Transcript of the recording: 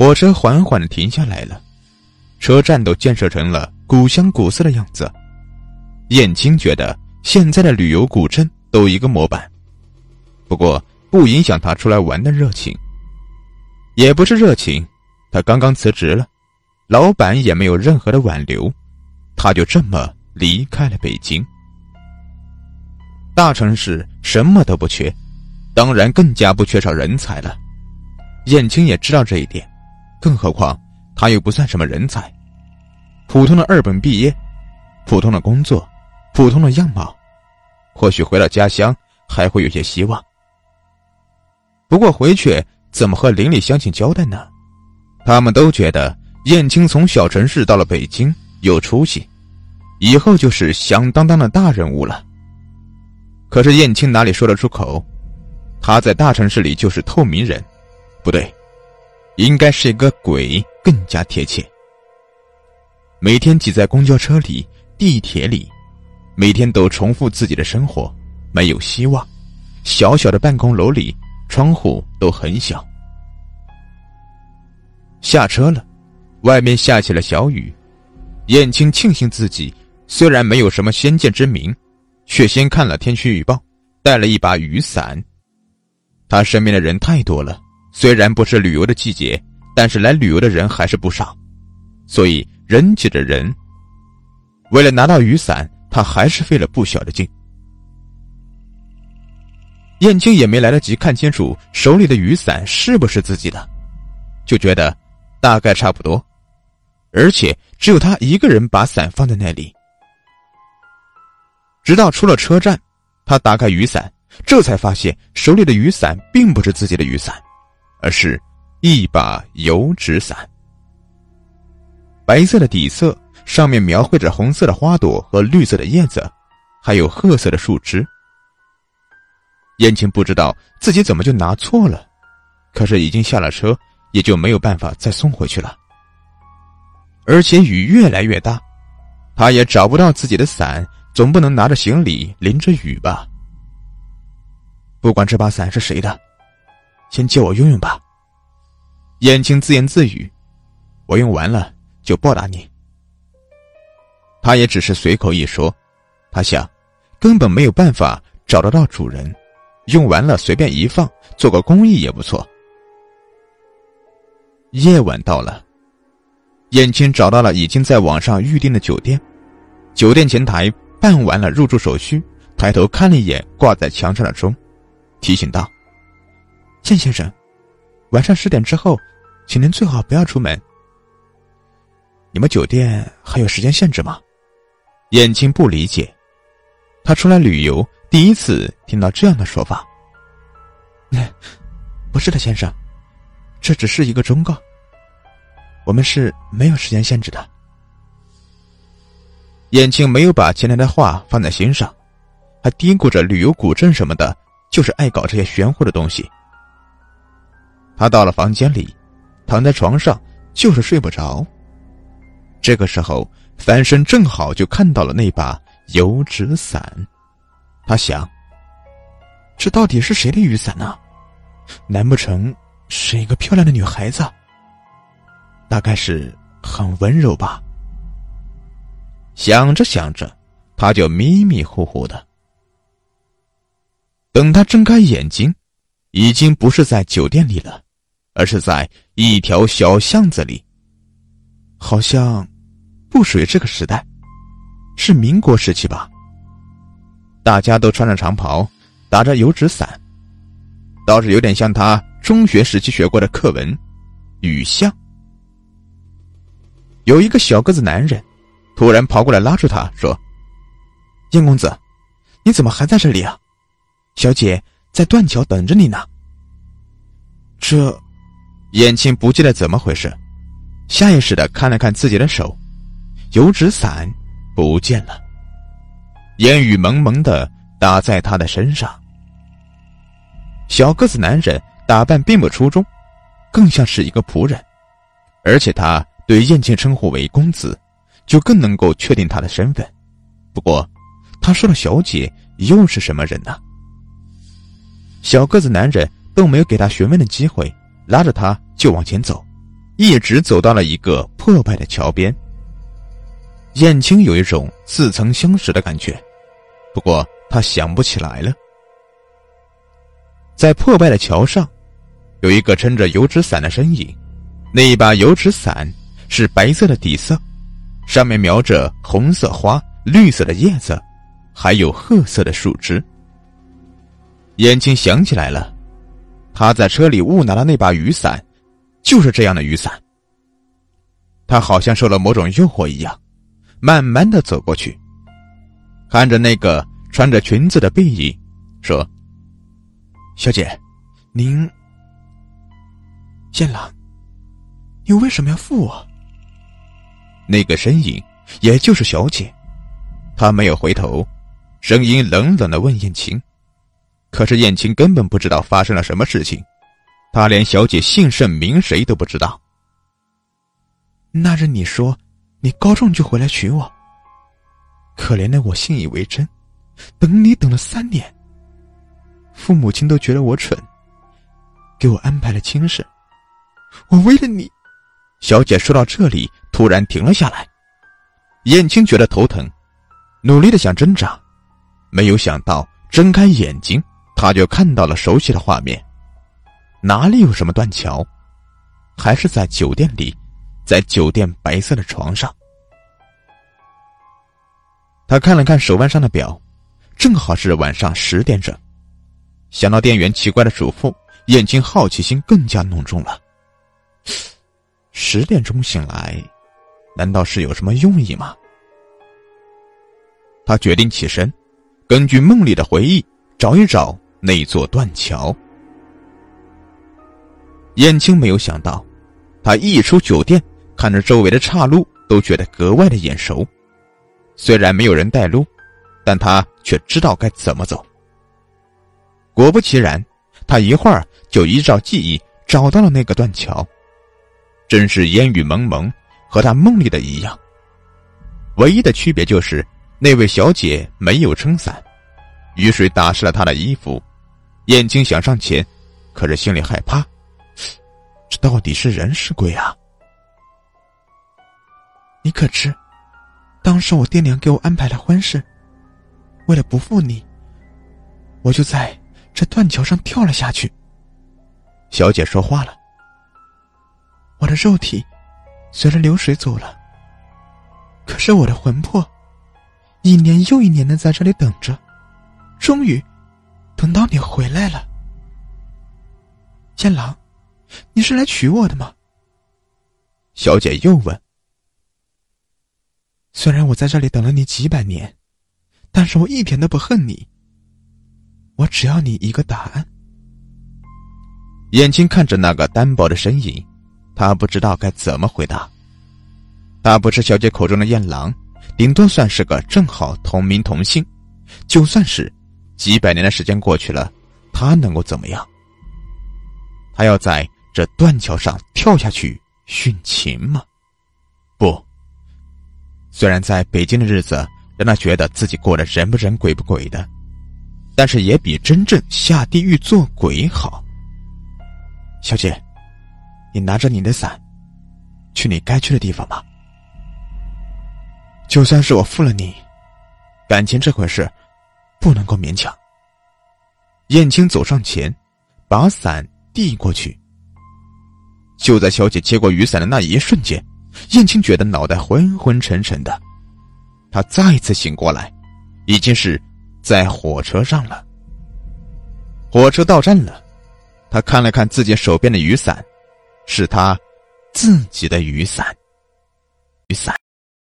火车缓缓的停下来了，车站都建设成了古香古色的样子。燕青觉得现在的旅游古镇都一个模板，不过不影响他出来玩的热情。也不是热情，他刚刚辞职了，老板也没有任何的挽留，他就这么离开了北京。大城市什么都不缺，当然更加不缺少人才了。燕青也知道这一点。更何况，他又不算什么人才，普通的二本毕业，普通的工作，普通的样貌，或许回到家乡还会有些希望。不过回去怎么和邻里乡亲交代呢？他们都觉得燕青从小城市到了北京有出息，以后就是响当当的大人物了。可是燕青哪里说得出口？他在大城市里就是透明人，不对。应该是一个鬼更加贴切。每天挤在公交车里、地铁里，每天都重复自己的生活，没有希望。小小的办公楼里，窗户都很小。下车了，外面下起了小雨。燕青庆幸自己虽然没有什么先见之明，却先看了天气预报，带了一把雨伞。他身边的人太多了。虽然不是旅游的季节，但是来旅游的人还是不少，所以人挤着人。为了拿到雨伞，他还是费了不小的劲。燕青也没来得及看清楚手里的雨伞是不是自己的，就觉得大概差不多，而且只有他一个人把伞放在那里。直到出了车站，他打开雨伞，这才发现手里的雨伞并不是自己的雨伞。而是一把油纸伞，白色的底色，上面描绘着红色的花朵和绿色的叶子，还有褐色的树枝。燕青不知道自己怎么就拿错了，可是已经下了车，也就没有办法再送回去了。而且雨越来越大，他也找不到自己的伞，总不能拿着行李淋着雨吧？不管这把伞是谁的。先借我用用吧。燕青自言自语：“我用完了就报答你。”他也只是随口一说，他想，根本没有办法找得到主人，用完了随便一放，做个公益也不错。夜晚到了，燕青找到了已经在网上预订的酒店，酒店前台办完了入住手续，抬头看了一眼挂在墙上的钟，提醒道。剑先生，晚上十点之后，请您最好不要出门。你们酒店还有时间限制吗？燕青不理解，他出来旅游，第一次听到这样的说法。不是的，先生，这只是一个忠告。我们是没有时间限制的。燕青没有把前台的话放在心上，还嘀咕着旅游古镇什么的，就是爱搞这些玄乎的东西。他到了房间里，躺在床上就是睡不着。这个时候翻身正好就看到了那把油纸伞，他想：这到底是谁的雨伞呢？难不成是一个漂亮的女孩子？大概是很温柔吧。想着想着，他就迷迷糊糊的。等他睁开眼睛，已经不是在酒店里了。而是在一条小巷子里，好像不属于这个时代，是民国时期吧。大家都穿着长袍，打着油纸伞，倒是有点像他中学时期学过的课文《雨巷》。有一个小个子男人，突然跑过来拉住他说：“燕公子，你怎么还在这里啊？小姐在断桥等着你呢。”这。燕青不记得怎么回事，下意识的看了看自己的手，油纸伞不见了。烟雨蒙蒙的打在他的身上。小个子男人打扮并不出众，更像是一个仆人，而且他对燕青称呼为公子，就更能够确定他的身份。不过，他说的小姐又是什么人呢？小个子男人都没有给他询问的机会。拉着他就往前走，一直走到了一个破败的桥边。燕青有一种似曾相识的感觉，不过他想不起来了。在破败的桥上，有一个撑着油纸伞的身影，那一把油纸伞是白色的底色，上面描着红色花、绿色的叶子，还有褐色的树枝。燕青想起来了，他在车里误拿的那把雨伞，就是这样的雨伞。他好像受了某种诱惑一样。慢慢的走过去，看着那个穿着裙子的背影，说：“小姐，您，剑郎，你为什么要负我？”那个身影，也就是小姐，她没有回头，声音冷冷的问燕青。可是燕青根本不知道发生了什么事情，他连小姐姓甚名谁都不知道。那日你说。你高中就回来娶我，可怜的我信以为真，等你等了三年，父母亲都觉得我蠢，给我安排了亲事。我为了你，小姐说到这里突然停了下来，燕青觉得头疼，努力的想挣扎，没有想到睁开眼睛，他就看到了熟悉的画面，哪里有什么断桥，还是在酒店里。在酒店白色的床上，他看了看手腕上的表，正好是晚上十点整。想到店员奇怪的嘱咐，燕青好奇心更加浓重了。十点钟醒来，难道是有什么用意吗？他决定起身，根据梦里的回忆找一找那座断桥。燕青没有想到，他一出酒店。看着周围的岔路，都觉得格外的眼熟。虽然没有人带路，但他却知道该怎么走。果不其然，他一会儿就依照记忆找到了那个断桥。真是烟雨蒙蒙，和他梦里的一样。唯一的区别就是那位小姐没有撑伞，雨水打湿了她的衣服。燕青想上前，可是心里害怕，这到底是人是鬼啊？你可知，当时我爹娘给我安排了婚事，为了不负你，我就在这断桥上跳了下去。小姐说话了：“我的肉体随着流水走了，可是我的魂魄，一年又一年的在这里等着，终于等到你回来了。剑郎，你是来娶我的吗？”小姐又问。虽然我在这里等了你几百年，但是我一点都不恨你。我只要你一个答案。眼睛看着那个单薄的身影，他不知道该怎么回答。他不是小姐口中的燕郎，顶多算是个正好同名同姓。就算是几百年的时间过去了，他能够怎么样？他要在这断桥上跳下去殉情吗？不。虽然在北京的日子让他觉得自己过得人不人鬼不鬼的，但是也比真正下地狱做鬼好。小姐，你拿着你的伞，去你该去的地方吧。就算是我负了你，感情这回事，不能够勉强。燕青走上前，把伞递过去。就在小姐接过雨伞的那一瞬间。燕青觉得脑袋昏昏沉沉的，他再次醒过来，已经是在火车上了。火车到站了，他看了看自己手边的雨伞，是他自己的雨伞，雨伞。